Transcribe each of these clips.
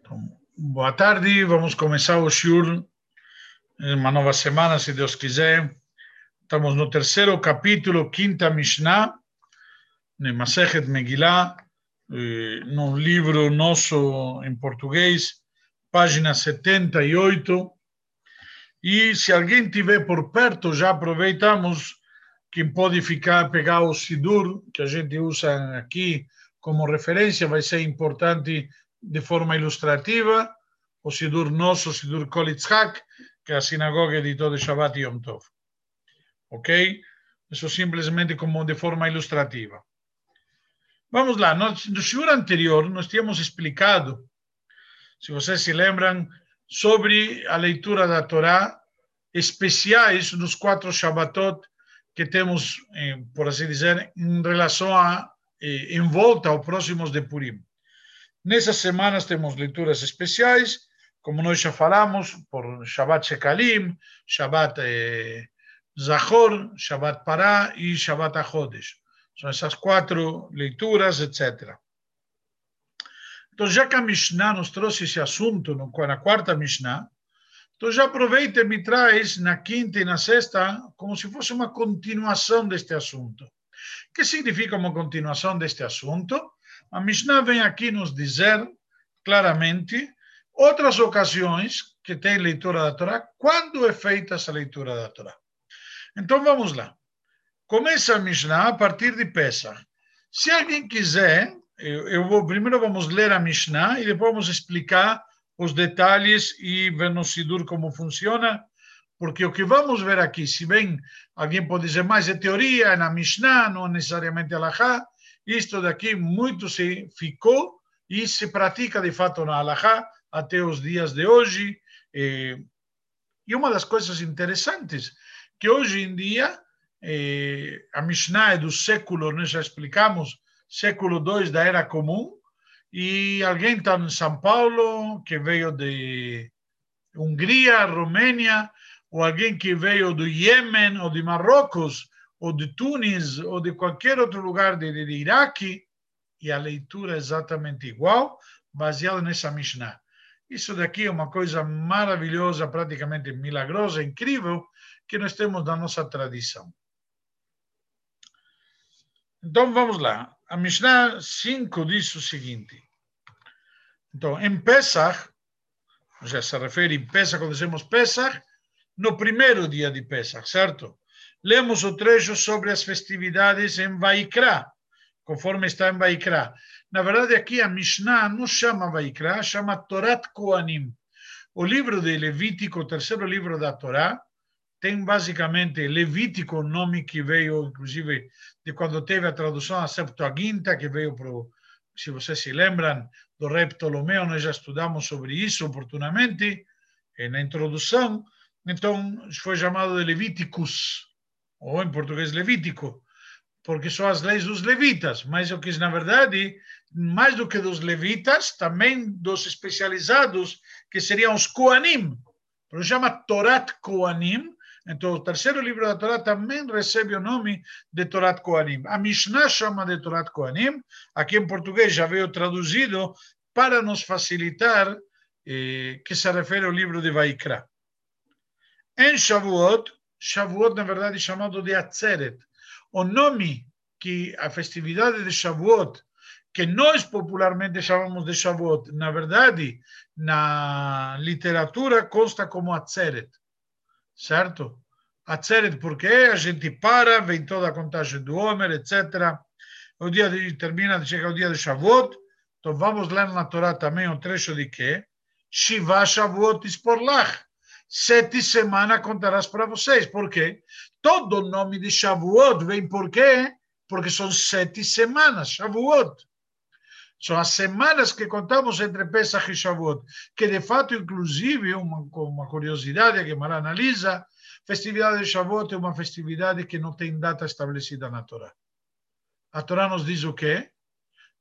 Então, boa tarde, vamos começar o Shur, uma nova semana, se Deus quiser. Estamos no terceiro capítulo, quinta Mishnah, Masechet Megillah, eh, no livro nosso em português, página 78. E se alguém tiver por perto, já aproveitamos, quem pode ficar, pegar o Sidur, que a gente usa aqui como referência, vai ser importante de forma ilustrativa, o Sidur nosso, o Sidur Kolitzhak, que é a sinagoga editou de Shabbat e Yom Tov. Ok? Isso simplesmente como de forma ilustrativa. Vamos lá, no, no anterior nós tínhamos explicado, se vocês se lembram, sobre a leitura da Torá, especiais nos quatro Shabbatot que temos, eh, por assim dizer, em relação a, em volta aos próximos de Purim. Nessas semanas temos leituras especiais, como nós já falamos, por Shabbat Shekalim, Shabbat eh, Zahor, Shabbat Pará e Shabbat Achodesh. São essas quatro leituras, etc. Então, já que a Mishnah nos trouxe esse assunto na quarta Mishnah, então já aproveita e me traz na quinta e na sexta como se fosse uma continuação deste assunto. Que significa uma continuação deste assunto? A Mishnah vem aqui nos dizer claramente outras ocasiões que tem leitura da Torá, quando é feita essa leitura da Torá. Então vamos lá. Começa a Mishnah a partir de Pesach. Se alguém quiser, eu, eu vou, primeiro vamos ler a Mishnah e depois vamos explicar os detalhes e ver no Sidur como funciona, porque o que vamos ver aqui, se bem alguém pode dizer mais é teoria, é na Mishnah, não necessariamente Alahá, isto daqui muito se ficou e se pratica de fato na Alahá até os dias de hoje. E uma das coisas interessantes que hoje em dia a Mishnah é do século, nós já explicamos, século II da Era Comum, e alguém está em São Paulo, que veio de Hungria, Romênia, ou alguém que veio do Iêmen, ou de Marrocos, ou de Tunis, ou de qualquer outro lugar de, de Iraque, e a leitura é exatamente igual, baseada nessa Mishnah. Isso daqui é uma coisa maravilhosa, praticamente milagrosa, incrível, que nós temos na nossa tradição. Então vamos lá. A Mishnah 5 diz o seguinte. Então, em Pesach, já se refere em Pesach, quando dizemos Pesach, no primeiro dia de Pesach, certo? Lemos o trecho sobre as festividades em Vaikra, conforme está em Vaikra. Na verdade, aqui a Mishnah não chama Vaikra, chama Torat Koanim. O livro de Levítico, o terceiro livro da Torá, tem basicamente Levítico, o nome que veio, inclusive, de quando teve a tradução a Septuaginta, que veio para se vocês se lembram do rei Ptolomeu, nós já estudamos sobre isso oportunamente, na introdução, então foi chamado de Levíticos, ou em português Levítico, porque são as leis dos levitas, mas o que na verdade, mais do que dos levitas, também dos especializados, que seriam os Koanim, por chama Torat Koanim, então, o terceiro livro da Torá também recebe o nome de Torat Koanim. A Mishnah chama de Torat Koanim, aqui em português já veio traduzido para nos facilitar, eh, que se refere ao livro de Vaikra. Em Shavuot, Shavuot na verdade é chamado de Atzeret. O nome que a festividade de Shavuot, que nós popularmente chamamos de Shavuot, na verdade, na literatura consta como Atzeret certo? Atzeret, porque a gente para, vem toda a contagem do Homer, etc. O dia de, termina, chega o dia de Shavuot, então vamos ler na Torá também um trecho de que Shiva Shavuot Isporlach. Sete semanas contarás para vocês. Por quê? Todo nome de Shavuot vem por quê? Porque são sete semanas, Shavuot. São as semanas que contamos entre Pesach e Shavuot, que de fato, inclusive, uma, uma curiosidade que Mara analisa, festividade de Shavuot é uma festividade que não tem data estabelecida na Torá. A Torá nos diz o quê?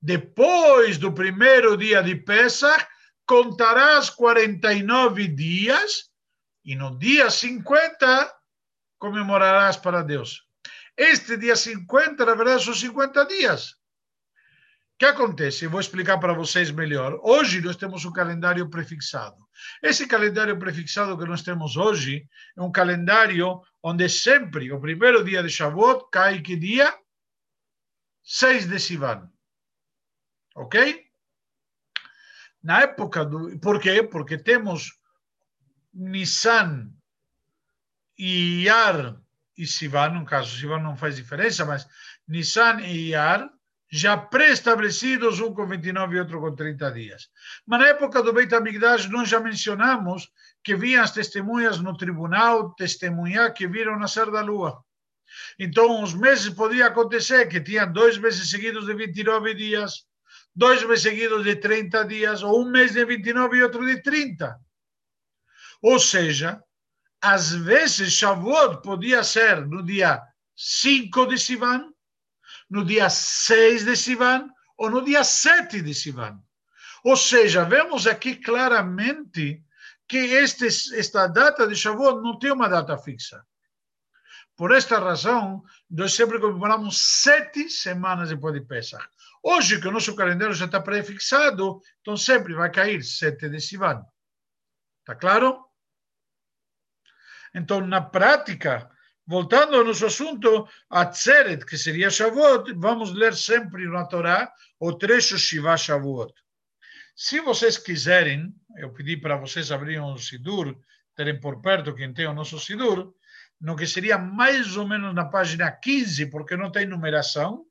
Depois do primeiro dia de Pesach, contarás 49 dias e no dia 50 comemorarás para Deus. Este dia 50, na verdade, são 50 dias. que acontece? Vou explicar para vocês melhor. Hoje nós temos um calendário prefixado. Esse calendário prefixado que nós temos hoje é um calendário onde sempre o primeiro dia de Shavuot cai que dia? 6 de Sivan. Ok? Na época do. Por quê? Porque temos Nissan e Iyar e Sivan, no caso, Sivan não faz diferença, mas Nissan e Iyar já pré-estabelecidos, um com 29 e outro com 30 dias. Mas na época do Beit HaMikdash, nós já mencionamos que vinham as testemunhas no tribunal testemunhar que viram nascer da lua. Então, os meses podia acontecer que tinham dois meses seguidos de 29 dias, dois meses seguidos de 30 dias, ou um mês de 29 e outro de 30. Ou seja, às vezes Shavuot podia ser no dia 5 de Sivan, no dia 6 de Sivan ou no dia 7 de Sivan. Ou seja, vemos aqui claramente que este, esta data de Shavuot não tem uma data fixa. Por esta razão, nós sempre comemoramos sete semanas depois de Pesach. Hoje, que o nosso calendário já está prefixado, então sempre vai cair sete de Sivan. Está claro? Então, na prática, voltando ao nosso assunto, a Tzeret, que seria Shavuot, vamos ler sempre na Torá o trecho Shiva Shavuot. Se vocês quiserem, eu pedi para vocês abrirem o Sidur, terem por perto quem tem o nosso Sidur, no que seria mais ou menos na página 15, porque não tem numeração,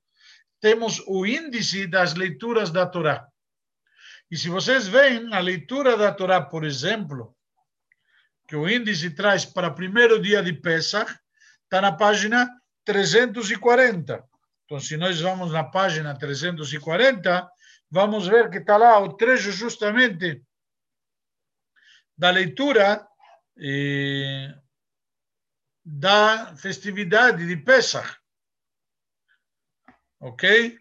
temos o índice das leituras da Torá. E se vocês veem a leitura da Torá, por exemplo, que o índice traz para o primeiro dia de Pesach, está na página 340. Então, se nós vamos na página 340, vamos ver que está lá o trecho justamente da leitura da festividade de Pesach. Ok?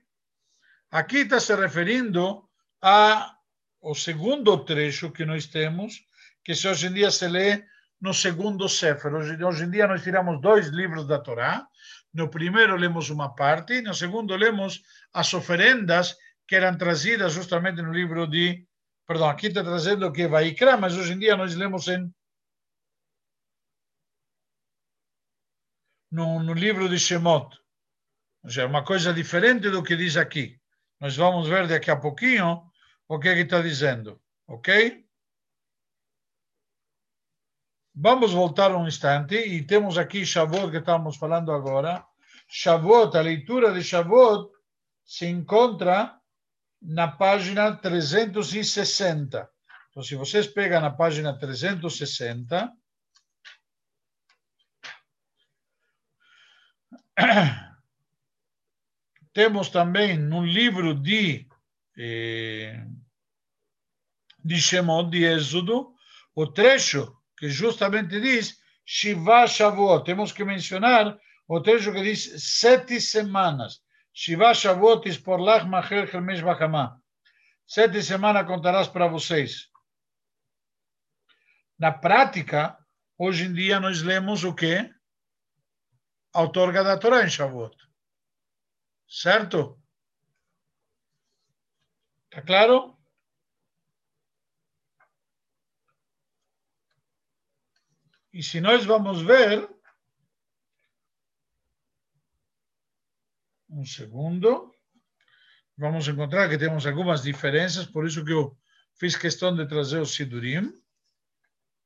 Aqui está se referindo ao segundo trecho que nós temos, que hoje em dia se lê no segundo Sefer. Hoje, hoje em dia nós tiramos dois livros da Torá. No primeiro lemos uma parte, no segundo lemos as oferendas que eram trazidas justamente no livro de. Perdão, aqui está trazendo que é Vaikra, mas hoje em dia nós lemos em. No, no livro de Shemot. Ou seja, uma coisa diferente do que diz aqui. Nós vamos ver daqui a pouquinho o que, é que está dizendo. Ok? Vamos voltar um instante e temos aqui Shavuot que estamos falando agora. Shavuot, a leitura de Shavuot se encontra na página 360. Então, se vocês pegam na página 360, temos também no livro de, eh, de Shemot, de Êxodo, o trecho que justamente diz Shiva Shavuot. Temos que mencionar o trecho que diz sete semanas. Shiva Shavuot por lach machel hermes bachamá. Sete semanas contarás para vocês. Na prática, hoje em dia nós lemos o quê? A outorga da Torá em Shavuot. Certo? Está claro? E se nós vamos ver, um segundo, vamos encontrar que temos algumas diferenças, por isso que eu fiz questão de trazer o Sidurim,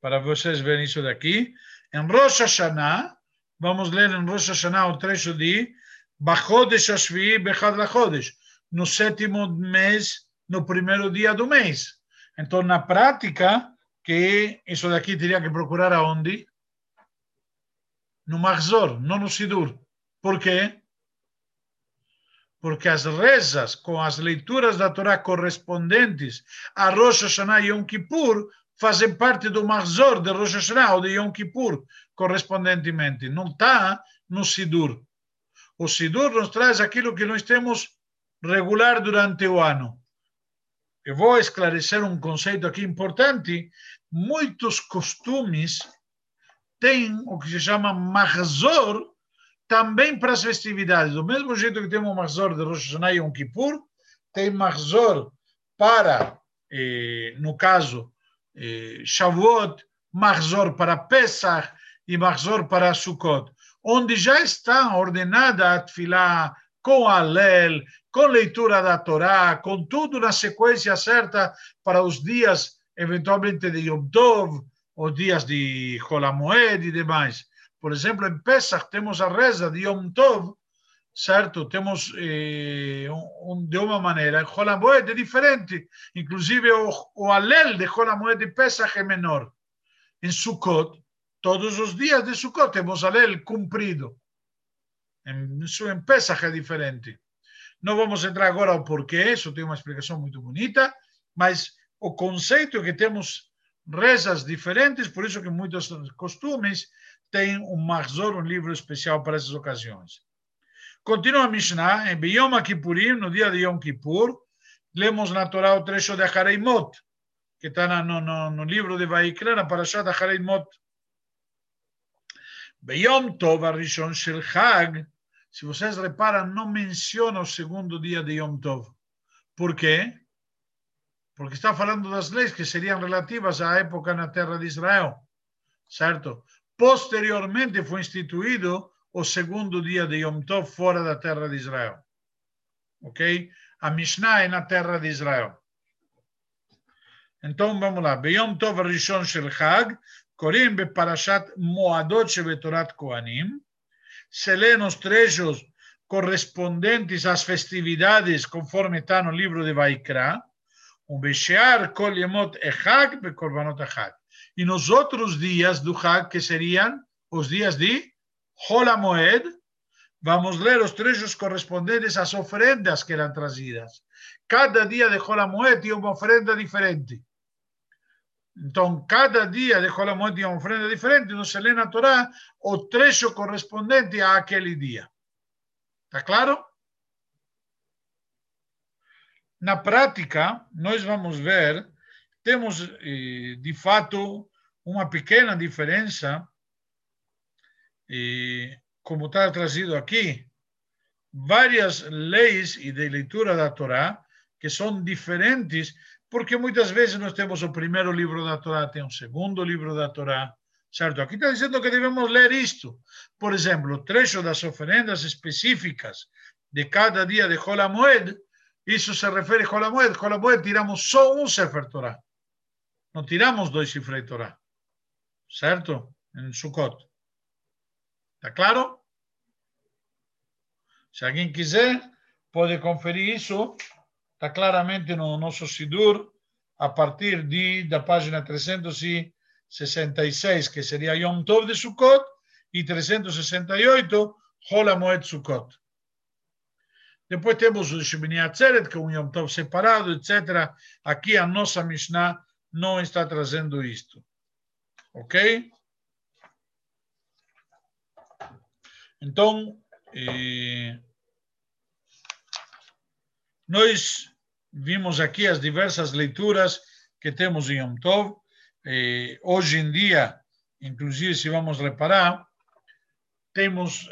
para vocês verem isso daqui. Em Rosh Hashanah, vamos ler em Rosh Hashanah o trecho de Bachodesh Ashvi Bechad Lachodesh, no sétimo mês, no primeiro dia do mês. Então, na prática, que isso daqui teria que procurar aonde? No Mahzor, não no Sidur. Por quê? Porque as rezas com as leituras da Torá correspondentes a Rosh Hashanah e Yom Kippur fazem parte do Mahzor de Rosh Hashanah ou de Yom Kippur, correspondentemente. Não está no Sidur. O Sidur nos traz aquilo que nós temos regular durante o ano. Eu vou esclarecer um conceito aqui importante muitos costumes têm o que se chama Mahzor também para as festividades. Do mesmo jeito que temos o Mahzor de Rosh Hashanah e Yom Kippur, tem Mahzor para, eh, no caso, eh, Shavuot, Mahzor para Pesach e Mahzor para Sukkot, onde já está ordenada a Tfilá com Alel, com leitura da Torá, com tudo na sequência certa para os dias, eventualmente, de Yom Tov, os dias de Holamoed e demais. Por exemplo, em Pesach temos a reza de Yom Tov, certo? Temos eh, um, de uma maneira. Holamoed é diferente. Inclusive, o, o Alel de Holamoed de Pesach é menor. Em Sukkot, todos os dias de Sukkot temos Alel cumprido. Em, em Pesach é diferente. Não vamos entrar agora ao porquê, isso tem uma explicação muito bonita, mas o conceito é que temos rezas diferentes, por isso que muitos costumes têm um Mahzor, um livro especial para essas ocasiões. Continua a Mishnah, em Yom Kippurim, no dia de Yom Kippur, lemos na Torá o trecho de Hareimot, que está no, no, no livro de Vaikra, na Parashat Hareimot. Beyom Tov Arishon Shel Chag, se vocês reparam, não menciona o segundo dia de Yom Tov. Por quê? Porque está falando das leis que seriam relativas à época na terra de Israel. Certo? Posteriormente foi instituído o segundo dia de Yom Tov fora da terra de Israel. Ok? A Mishnah é na terra de Israel. Então vamos lá. Beyom Tov Rishon Shel Chag, se lê nos trechos correspondentes às festividades, conforme Kol Yemot Echag Bekorbanot Echag. E nos outros dias do Hag, que seriam os dias de Holamoed, vamos ler os trechos correspondentes às oferendas que eram trazidas. Cada dia de Holamoed tinha uma oferenda diferente. Então, cada dia de Holomoed tinha uma oferenda diferente, não se lê na Torá o trecho correspondente àquele dia. Está claro? Na prática, nós vamos ver, temos eh, de fato uma pequena diferença, como está trazido aqui, várias leis e de leitura da Torá que são diferentes porque muitas vezes nós temos o primeiro livro da Torá, tem um segundo livro da Torá, certo? Aqui está dizendo que devemos ler isto. Por exemplo, o trecho das oferendas específicas de cada dia de Holamoed, isso se refere a Holamoed. Holamoed tiramos só um Sefer Torá. Não tiramos dois Sefer Torá. Certo? Em Sukkot. Está claro? Se alguém quiser, pode conferir isso está claramente no nosso Sidur, a partir de, da página 366, que seria Yom Tov de Sukkot, e 368, Hola Moed Sukkot. Depois temos o Shemini Atzeret, que é um Yom Tov separado, etc. Aqui a nossa Mishnah não está trazendo isto. Ok? Então, nós vimos aqui as diversas leituras que temos em Yom Tov. Hoje em dia, inclusive, se vamos reparar, temos,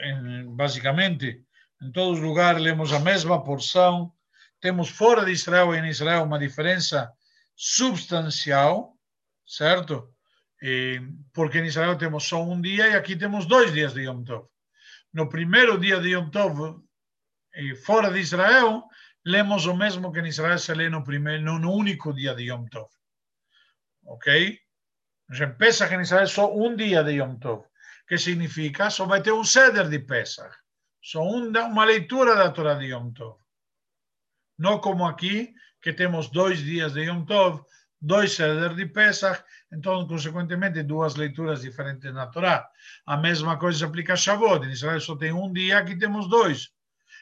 basicamente, em todos os lugares, lemos a mesma porção. Temos fora de Israel e em Israel uma diferença substancial, certo? Eh, porque em Israel temos só um dia e aqui temos dois dias de Yom Tov. No primeiro dia de Yom Tov, fora de Israel, lemos o mesmo que em Israel se lê no, primeiro, no, único dia de Yom Tov. Ok? Em Pesach em Israel só um dia de Yom Tov. que significa? Só vai ter um ceder de Pesach. Só uma leitura da Torá de Yom Tov. Não como aqui, que temos dois dias de Yom Tov, dois ceder de Pesach, então, consequentemente, duas leituras diferentes na Torá. A mesma coisa se aplica a Shavuot. Em Israel só tem um dia, aqui temos dois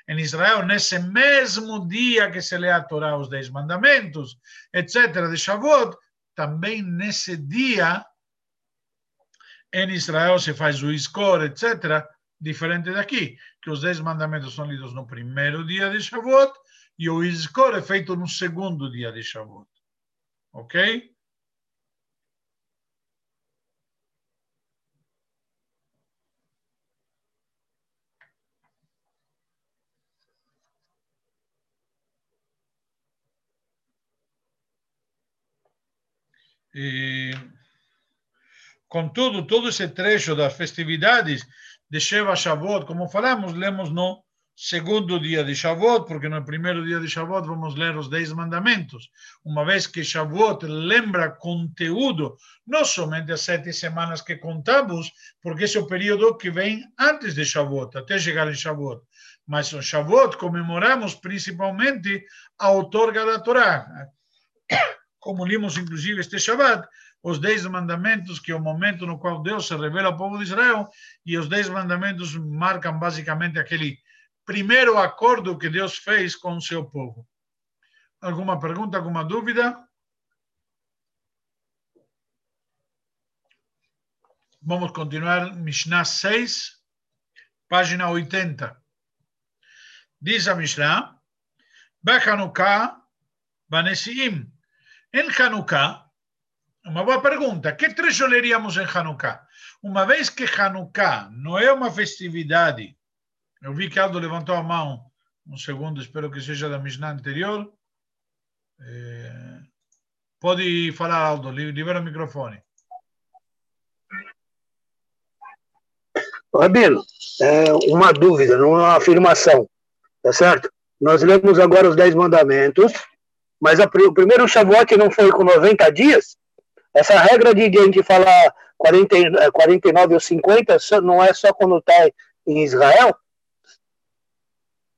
em Israel, nesse mesmo dia que se lê a Torá, os Dez Mandamentos, etc., de Shavuot, também nesse dia, em Israel se faz o Iskor, etc., diferente daqui, que os dez mandamentos são lidos no primeiro dia de Shavuot e o Iskor é feito no segundo dia de Shavuot. Ok? E, contudo, todo esse trecho das festividades de Sheva Shavuot, como falamos, lemos no segundo dia de Shavuot, porque no primeiro dia de Shavuot vamos ler os Dez Mandamentos, uma vez que Shavuot lembra conteúdo, não somente as sete semanas que contamos, porque esse é o período que vem antes de Shavuot, até chegar em Shavuot. Mas no Shavuot comemoramos principalmente a outorga da Torá, como limos inclusive este Shabbat, os Dez Mandamentos, que é o momento no qual Deus se revela ao povo de Israel, e os Dez Mandamentos marcam basicamente aquele primeiro acordo que Deus fez com o seu povo. Alguma pergunta, alguma dúvida? Vamos continuar, Mishnah 6, página 80. Diz a Mishnah, Bechanuká, Banesiim. Em Hanukkah, uma boa pergunta, que trecho leríamos em Hanukkah? Uma vez que Hanukkah não é uma festividade eu vi que Aldo levantou a mão. Um segundo, espero que seja da Mishnah anterior. É... Pode falar, Aldo, libera o microfone. Rabino, é uma dúvida, não é uma afirmação, tá certo? Nós lemos agora os Dez Mandamentos, mas a, o primeiro Shavuot não foi com 90 dias? Essa regra de, de a gente falar 40, 49 ou 50 não é só quando está em Israel?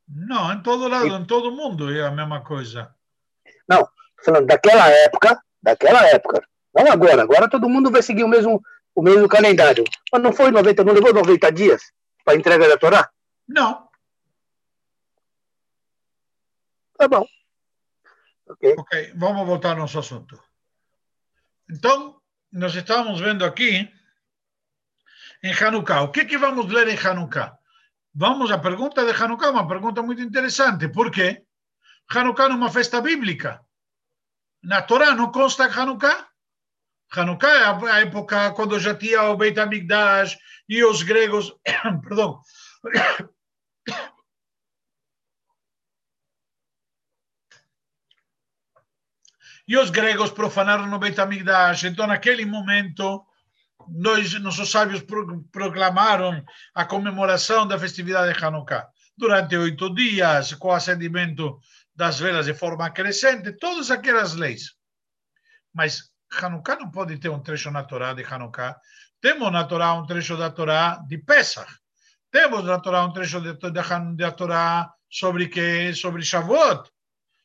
Não, em todo lado, em todo mundo é a mesma coisa. Não, falando daquela época, daquela época. Não agora, agora todo mundo vai seguir o mesmo, o mesmo calendário. Mas não foi 90, não levou 90 dias para a entrega da Torá? Não. Tá bom. Ok. Ok, vamos voltar ao nosso assunto. Então, nós estamos vendo aqui em Hanukkah. O que, que vamos ler em Hanukkah? Vamos à pergunta de Hanukkah, uma pergunta muito interessante. Por quê? Hanukkah é uma festa bíblica. Na Torá não consta Hanukkah. Hanukkah é a época quando já tinha o Beit HaMikdash e os gregos, perdão, e os gregos profanaram o Beit HaMikdash. Então, naquele momento, nós, nossos sábios proclamaram a comemoração da festividade de Hanukkah. Durante oito dias, com o acendimento das velas de forma crescente, todas aquelas leis. Mas Hanukkah não pode ter um trecho na Torá de Hanukkah. Temos na Torá um trecho da Torá de Pesach. Temos na Torá um trecho de Torá sobre que sobre Shavuot,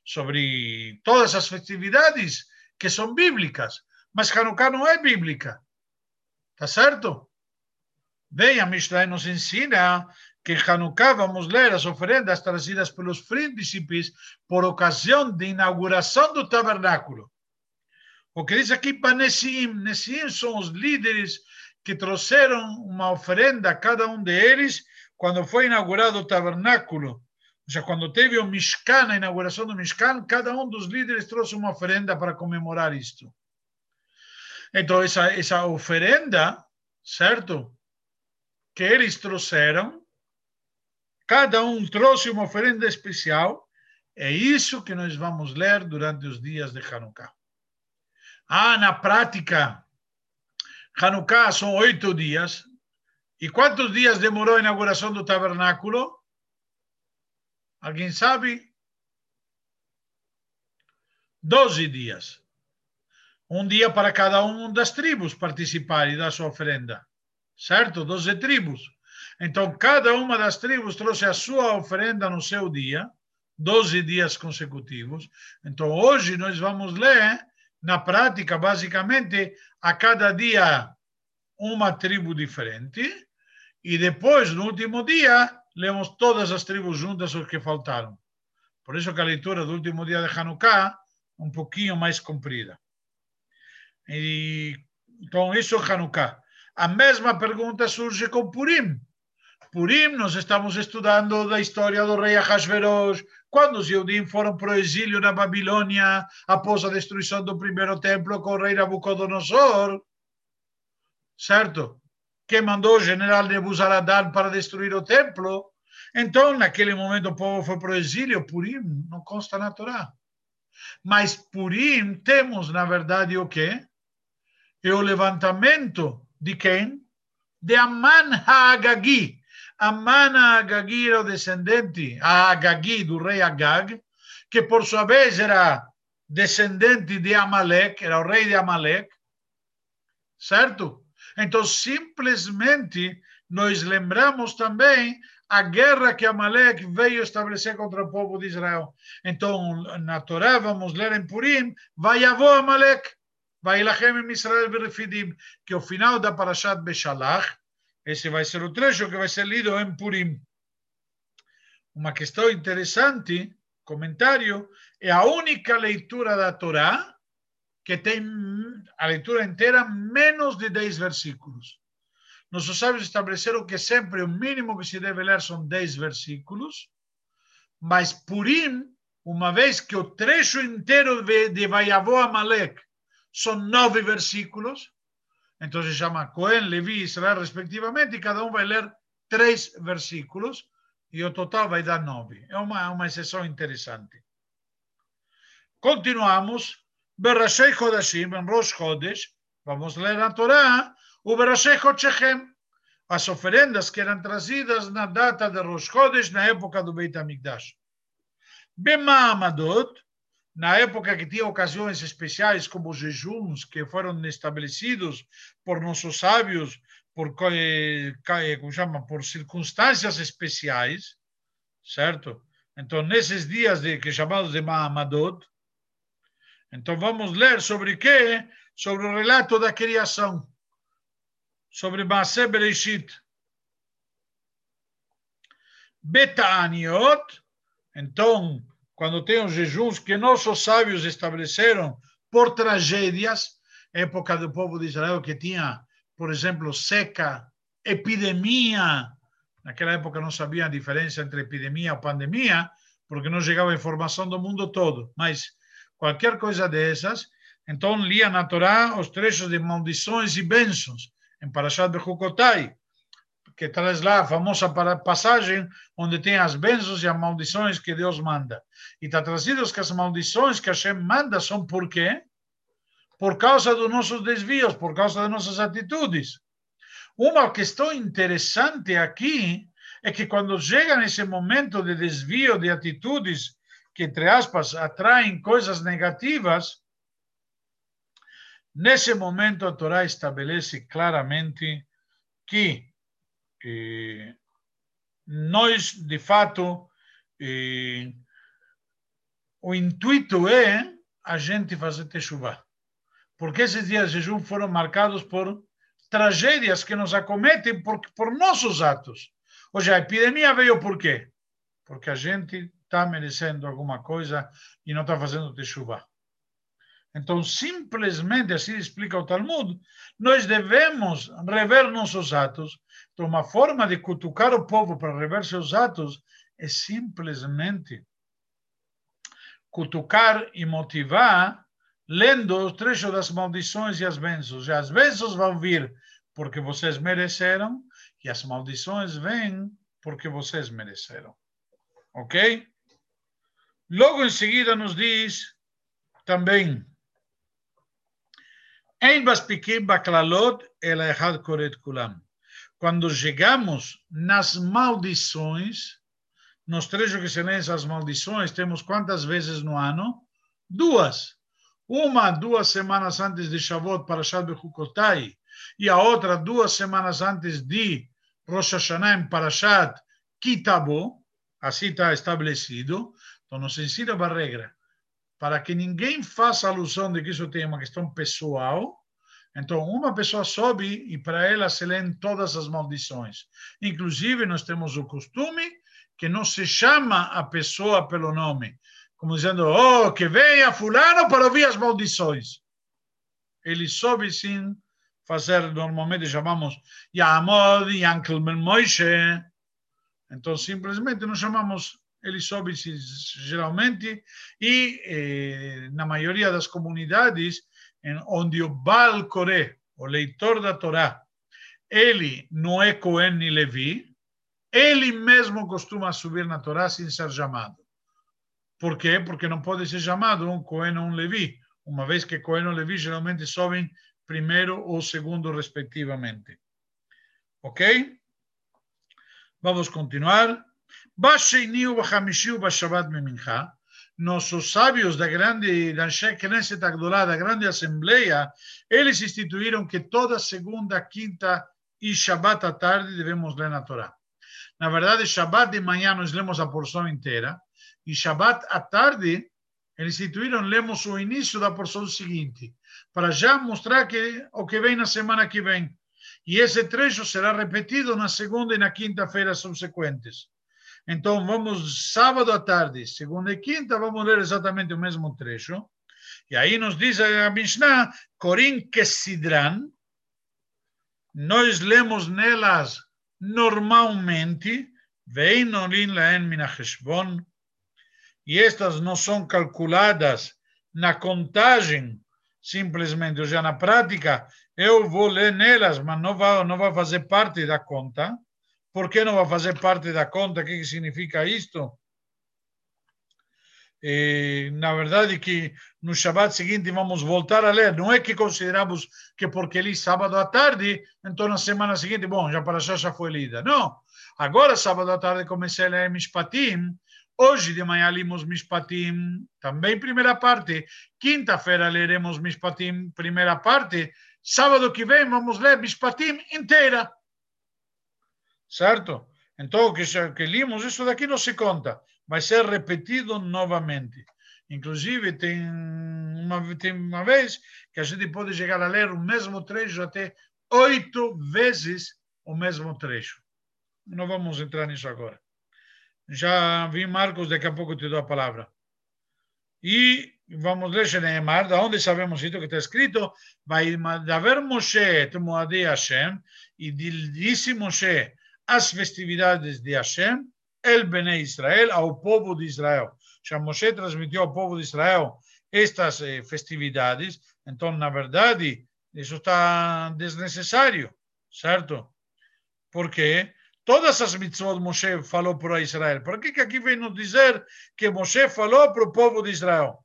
sobre todas as festividades que são bíblicas. Mas Hanukkah não é bíblica. Tá certo? Bem, a Mishnah nos ensina que Hanukkah vamos ler as oferendas trazidas pelos príncipes por ocasião de inauguração do tabernáculo. O que diz aqui para Nessim, Nessim são os líderes que trouxeram uma oferenda, cada um deles, quando foi inaugurado o tabernáculo. Seja, quando teve o Mishkan, a inauguração do Mishkan, cada um dos líderes trouxe uma oferenda para comemorar isto. Então, essa, essa oferenda, certo? Que eles trouxeram, cada um trouxe uma oferenda especial, é isso que nós vamos ler durante os dias de Hanukkah. Ah, na prática, Hanukkah são oito dias. E quantos dias demorou a inauguração do tabernáculo? Alguém sabe? Doze dias um dia para cada uma das tribos participar e dar sua oferenda. Certo? Doze tribos. Então, cada uma das tribos trouxe a sua oferenda no seu dia, 12 dias consecutivos. Então, hoje nós vamos ler, na prática, basicamente, a cada dia uma tribo diferente. E depois, no último dia, lemos todas as tribos juntas os que faltaram. Por isso que a leitura do último dia de Hanukkah um pouquinho mais comprida. E com isso, Hanukkah. A mesma pergunta surge com Purim. Purim, nós estamos estudando da história do rei Ahasverosh, quando os Yudim foram para o exílio na Babilônia, após a destruição do primeiro templo com o rei Nabucodonosor, certo? Que mandou o general Nebuzaradan para destruir o templo. Então, naquele momento, o povo foi para o exílio. Purim não consta na Torá. Mas Purim temos, na verdade, o quê? é o levantamento de quem? De Aman Hagagi. Aman Hagagi era o descendente, Hagagi, do rei Agag, que por sua vez era descendente de Amalek, era o rei de Amalek, certo? Então, simplesmente, nós lembramos também a guerra que Amalek veio estabelecer contra o povo de Israel. Então, na Torá, vamos ler em Purim, vai avô Amalek, vai lachem em Israel Berefidim, que é o final da Parashat Beshalach, esse vai ser o trecho que vai ser lido em Purim. Uma questão interessante, comentário, é a única leitura da Torá que tem a leitura inteira menos de 10 versículos. Nossos sábios estabeleceram que sempre o mínimo que se deve ler são 10 versículos, mas Purim, uma vez que o trecho inteiro de Vaiavó Amalek são nove versículos, então se chama Cohen, Levi e Israel, respectivamente, e cada um vai ler três versículos, e o total vai dar nove. É uma, uma exceção interessante. Continuamos. Berashei Chodashim, em Rosh Chodesh, vamos ler a Torá, o Berashei Chodshechem, as oferendas que eram trazidas na data de Rosh Chodesh, na época do Beit HaMikdash. Bemaamadot, na época que tinha ocasiões especiais, como jejuns que foram estabelecidos por nossos sábios, por, como chama, por circunstâncias especiais, certo? Então, nesses dias de, que chamados de Mahamadot, então vamos ler sobre quê? Sobre o relato da criação sobre Maaseh Bereshit. Betaniot, então, quando tem os jejuns que nossos sábios estabeleceram por tragédias, época do povo de Israel que tinha, por exemplo, seca, epidemia, naquela época não sabia a diferença entre epidemia e pandemia, porque não chegava informação do mundo todo, mas qualquer coisa dessas, então lia na Torá os trechos de maldições e bênçãos, em Parashat Bechukotai, que traz lá a famosa passagem onde tem as bênçãos e as maldições que Deus manda. E está trazido que as maldições que Hashem manda são por quê? Por causa dos nossos desvios, por causa das nossas atitudes. Uma questão interessante aqui é que quando chega nesse momento de desvio de atitudes que, entre aspas, atraem coisas negativas, Nesse momento, a Torá estabelece claramente que eh, nós, de fato, eh, o intuito é a gente fazer techuvá. Porque esses dias de jejum foram marcados por tragédias que nos acometem por, por nossos atos. Hoje, a epidemia veio por quê? Porque a gente está merecendo alguma coisa e não está fazendo techuvá. Então, simplesmente, assim explica o Talmud, nós devemos rever nossos atos. Então, uma forma de cutucar o povo para rever seus atos é simplesmente cutucar e motivar lendo os trechos das maldições e as bênçãos. E as bênçãos vão vir porque vocês mereceram e as maldições vêm porque vocês mereceram. Ok? Logo em seguida nos diz também quando chegamos nas maldições, nos trechos que se lêem as maldições, temos quantas vezes no ano? Duas. Uma, duas semanas antes de Shavuot, para Bechukotai, e a outra, duas semanas antes de Rosh Hashanah, em Parashat Kitabo, assim está estabelecido. Então, nos ensina uma regra para que ninguém faça alusão de que isso tem uma questão pessoal. Então, uma pessoa sobe e para ela se lêem todas as maldições. Inclusive, nós temos o costume que não se chama a pessoa pelo nome, como dizendo, oh, que venha fulano para ouvir as maldições. Ele sobe sim fazer, normalmente chamamos Yamod, Yankel Moishe. Então, simplesmente não chamamos ele sobe geralmente, e eh, na maioria das comunidades, em, onde o Baal Coré, o leitor da Torá, ele não é Cohen ni Levi, ele mesmo costuma subir na Torá sem ser chamado. Por quê? Porque não pode ser chamado um Cohen ou um Levi, uma vez que Cohen ou Levi geralmente sobem primeiro ou segundo, respectivamente. Ok? Vamos continuar. Nossos sábios da grande, Knesset Agdolá, da grande assembleia, eles instituíram que toda segunda, quinta e Shabbat à tarde devemos ler na Torá. Na verdade, Shabbat de manhã nós lemos a porção inteira, e Shabbat à tarde, eles instituíram, lemos o início da porção seguinte, para já mostrar que o que vem na semana que vem. E esse trecho será repetido na segunda e na quinta-feira subsequentes. Então, vamos sábado à tarde, segunda e quinta, vamos ler exatamente o mesmo trecho. E aí nos diz a Mishnah, Corim nós lemos nelas normalmente, Veinolim Laen Minacheshbon, e estas não são calculadas na contagem, simplesmente, ou seja, na prática, eu vou ler nelas, mas não vai, não vai fazer parte da conta. Por que não vai fazer parte da conta? O que significa isto? E, na verdade que no Shabbat seguinte vamos voltar a ler. Não é que consideramos que porque li sábado à tarde, então na semana seguinte, bom, já para já já foi lida. Não. Agora, sábado à tarde, comecei a ler Mishpatim. Hoje de manhã limos Mishpatim, também primeira parte. Quinta-feira leremos Mishpatim, primeira parte. Sábado que vem vamos ler Mishpatim inteira. Certo? Então, o que, que limos, isso daqui não se conta. Vai ser repetido novamente. Inclusive, tem uma, tem uma vez que a gente pode chegar a ler o mesmo trecho até oito vezes o mesmo trecho. Não vamos entrar nisso agora. Já vi Marcos, daqui a pouco te dou a palavra. E vamos ler Sheneemar, da onde sabemos isso que está escrito, vai haver Moshe et Moadi Hashem, e disse Moshe as festividades de Hashem, el Bene Israel, ao povo de Israel. Já Moshe transmitiu ao povo de Israel estas eh, festividades, então, na verdade, isso está desnecessário, certo? Porque todas as mitzvot Moshe falou para Israel. Por que, que aqui vem nos dizer que Moshe falou para o povo de Israel?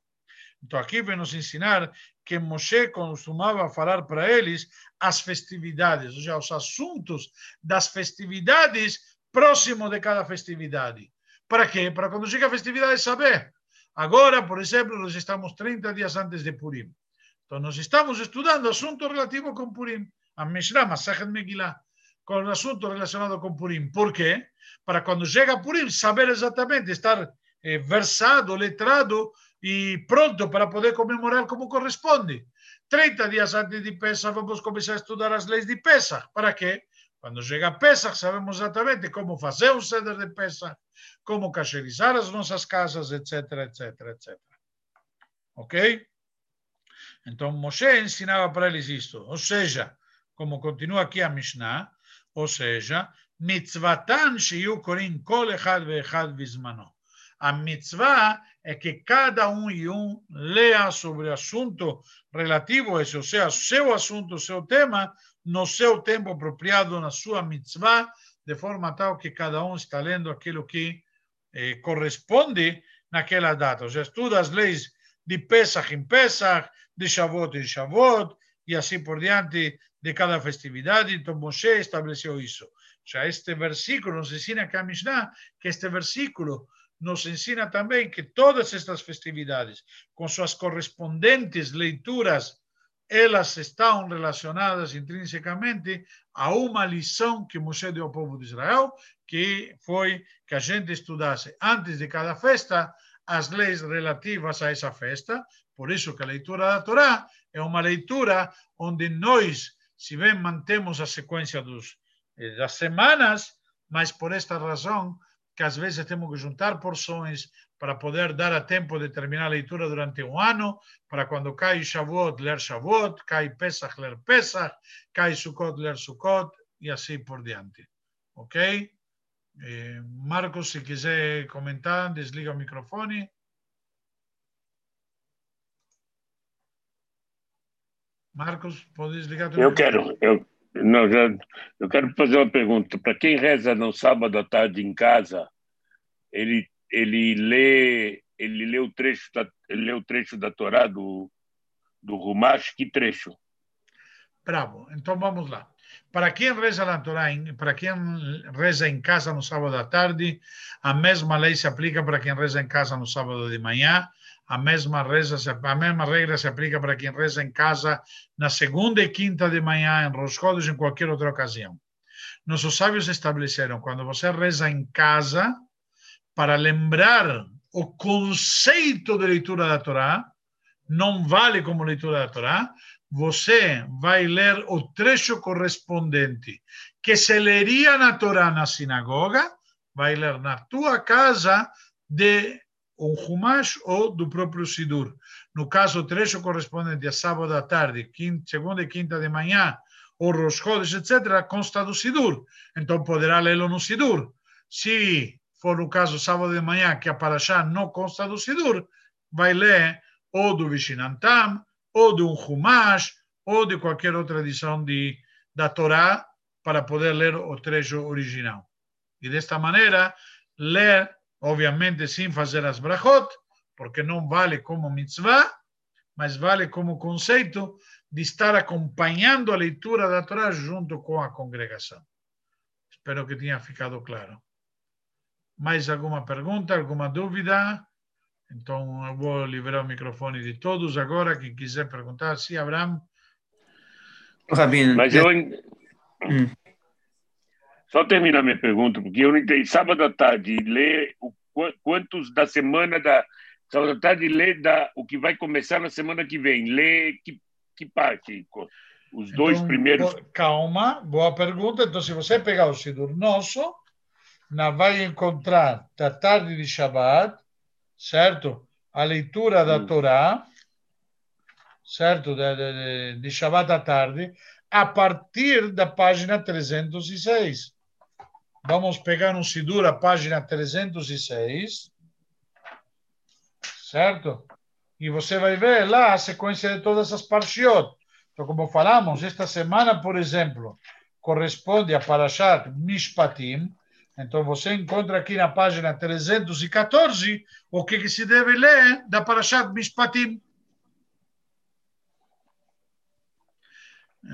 Então aqui vem nos ensinar que Moshe costumava falar para eles as festividades, ou seja, os assuntos das festividades próximo de cada festividade. Para quê? Para quando chega a festividade saber. Agora, por exemplo, nós estamos 30 dias antes de Purim. Então, nós estamos estudando assunto relativo com Purim. A Mishnah, Masachet Megillah com o assunto relacionado com Purim. Por quê? Para quando chega Purim, saber exatamente, estar eh, versado, letrado e pronto para poder comemorar como corresponde. 30 dias antes de Pesach, vamos começar a estudar as leis de Pesach. Para quê? Quando chega Pesach, sabemos exatamente como fazer um ceder de Pesach, como cacherizar as nossas casas, etc, etc, etc. Ok? Então, Moshe ensinava para eles isto. Ou seja, como continua aqui a Mishnah, ou seja, mitzvatan shiyu korim kol echad ve'echad vizmano. A mitzvah é que cada um e um leia sobre o assunto relativo a esse, ou seja, seu assunto, seu tema, no seu tempo apropriado, na sua mitzvah, de forma tal que cada um está lendo aquilo que eh, corresponde naquela data. Ou seja, estuda as leis de Pesach em Pesach, de Shavuot em Shavuot, e assim por diante, de cada festividade. Então, Moshe estabeleceu isso. Já este versículo nos ensina que a Mishnah, que este versículo nos ensina também que todas estas festividades, com suas correspondentes leituras, elas estão relacionadas intrinsecamente a uma lição que Moshe deu ao povo de Israel, que foi que a gente estudasse antes de cada festa as leis relativas a essa festa. Por isso que a leitura da Torá é uma leitura onde nós se bem mantemos a sequência dos, eh, das semanas, mas por esta razão que às vezes temos que juntar porções para poder dar a tempo de terminar a leitura durante um ano, para quando cai Shavuot, ler Shavuot, cai Pesach, ler Pesach, cai Sukkot, ler Sukkot, e assim por diante. Ok? Eh, Marcos, se quiser comentar, desliga o microfone. Marcos, pode desligar Eu quero, eu, não, já, eu quero fazer uma pergunta. Para quem reza no sábado à tarde em casa, ele, ele lê ele lê o trecho da, ele lê o trecho da Torá do, do Rumash, que trecho? Bravo. Então vamos lá. Para quem reza na Torá, para quem reza em casa no sábado à tarde, a mesma lei se aplica para quem reza em casa no sábado de manhã, a mesma, reza, a mesma regra se aplica para quem reza em casa na segunda e quinta de manhã, em Rosh Chodesh, em qualquer outra ocasião. Nossos sábios estabeleceram, quando você reza em casa, para lembrar o conceito de leitura da Torá, não vale como leitura da Torá, você vai ler o trecho correspondente que se leria na Torá na sinagoga, vai ler na tua casa de um Humash ou do próprio Sidur. No caso, o trecho correspondente a sábado à tarde, quinta, segunda e quinta de manhã, ou Rosh etc., consta do Sidur. Então, poderá lê-lo no Sidur. Se for no caso sábado de manhã, que a Parashá não consta do Sidur, vai ler ou do Vishinantam, ou de um Humash, ou de qualquer outra edição de, da Torá, para poder ler o trecho original. E desta maneira, ler, obviamente, sem fazer as brachot, porque não vale como mitzvah, mas vale como conceito de estar acompanhando a leitura da Torá junto com a congregação. Espero que tenha ficado claro. Mais alguma pergunta, alguma dúvida? Então, eu vou liberar o microfone de todos agora. Quem quiser perguntar, sim, Abraham. Rabino. Mas eu. Hum. Só terminar minha pergunta, porque eu não entendi. Sábado à tarde, ler o, quantos da semana da. Sábado à tarde, ler da, o que vai começar na semana que vem. Ler que, que parte? Os dois então, primeiros. Calma, boa pergunta. Então, se você pegar o Sidur Nosso, vai encontrar da tarde de Shabbat certo? A leitura da hum. Torá, certo? De, de, de Shabbat à tarde, a partir da página 306. Vamos pegar um Sidur, a página 306, certo? E você vai ver lá a sequência de todas as parshiot. Então, como falamos, esta semana, por exemplo, corresponde a Parashat Mishpatim, então você encontra aqui na página 314 o que, que se deve ler da Parashat Mishpatim.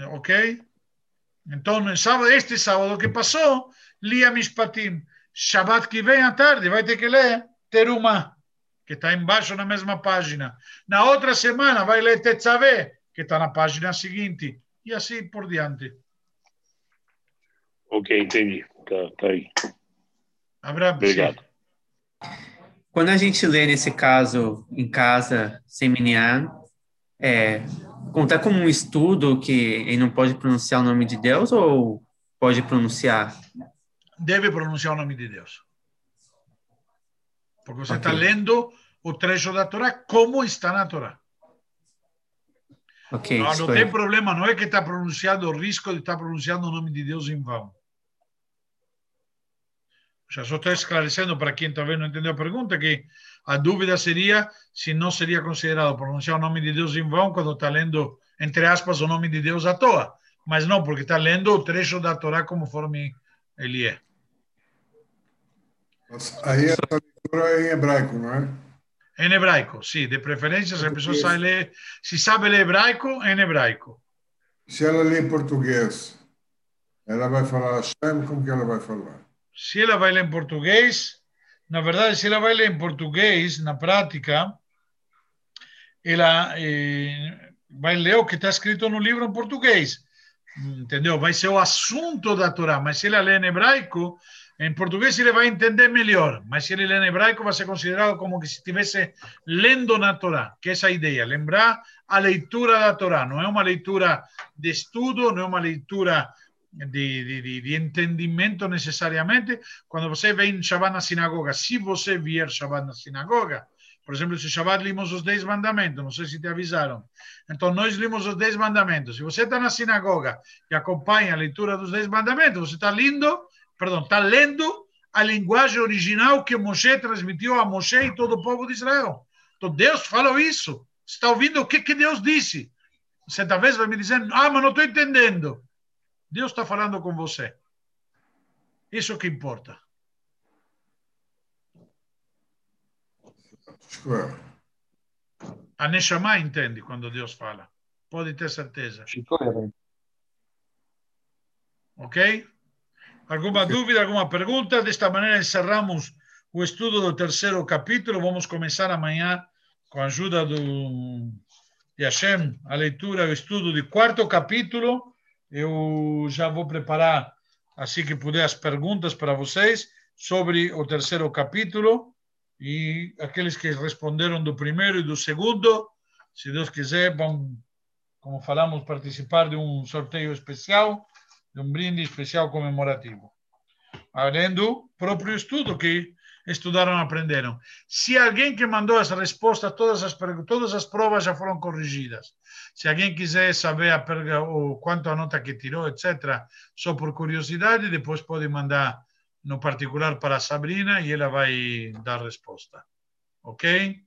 Ok? Então, no sábado, este sábado que passou, lia Mishpatim. Shabbat que vem à tarde, vai ter que ler Teruma, que está embaixo na mesma página. Na outra semana, vai ler Tetzaveh, que está na página seguinte. E assim por diante. Ok, entendi. Tá, tá aí. Abraço. Obrigado. Quando a gente lê nesse caso em casa, sem minyan, é, contar como um estudo que ele não pode pronunciar o nome de Deus ou pode pronunciar? Deve pronunciar o nome de Deus. Porque você está okay. lendo o trecho da Torá como está na Torá. Okay, não, não tem problema, não é que está pronunciando o risco de estar pronunciando o nome de Deus em vão. Já só estou esclarecendo para quem talvez não entendeu a pergunta que a dúvida seria se não seria considerado pronunciar o nome de Deus em vão quando está lendo, entre aspas, o nome de Deus à toa. Mas não, porque está lendo o trecho da Torá conforme ele é. Aí essa leitura é em hebraico, não é? Em hebraico, sim. De preferência, se a pessoa sabe ler, se sabe ler hebraico, em hebraico. Se ela lê em português, ela vai falar Hashem, como que ela vai falar? se ela vai ler em português, na verdade, se ela vai ler em português, na prática, ela eh, vai ler o que está escrito no livro em português. Entendeu? Vai ser o assunto da Torá. Mas se ela lê em hebraico, em português ele vai entender melhor. Mas se ele lê em hebraico, vai ser considerado como que se estivesse lendo na Torá. Que é essa a ideia. Lembrar a leitura da Torá. Não é uma leitura de estudo, não é uma leitura de, de, de, entendimento necessariamente. Quando você vem Shabbat na sinagoga, se você vier Shabbat na sinagoga, por exemplo, se Shabbat limos os 10 mandamentos, não sei se te avisaram. Então, nós limos os 10 mandamentos. Se você está na sinagoga e acompanha a leitura dos 10 mandamentos, você está lendo, perdão, está lendo a linguagem original que Moshe transmitiu a Moshe e todo o povo de Israel. Então, Deus falou isso. Você está ouvindo o que, que Deus disse. Você talvez vai me dizendo, ah, mas não estou entendendo. Deus está falando com você. Isso que importa. A Neshama entende quando Deus fala. Pode ter certeza. Ok? Alguma dúvida, alguma pergunta? Desta maneira encerramos o estudo do terceiro capítulo. Vamos começar amanhã, com a ajuda do, de Hashem, a leitura, o estudo do quarto capítulo. Eu já vou preparar, assim que puder, as perguntas para vocês sobre o terceiro capítulo. E aqueles que responderam do primeiro e do segundo, se Deus quiser, vão, como falamos, participar de um sorteio especial, de um brinde especial comemorativo. Além do próprio estudo que estudaram aprenderam. Se alguém que mandou as respostas, todas as, todas as provas já foram corrigidas. Se alguém quiser saber a perga, o quanto a nota que tirou, etc., só por curiosidade, depois pode mandar no particular para a Sabrina e ela vai dar resposta. Ok?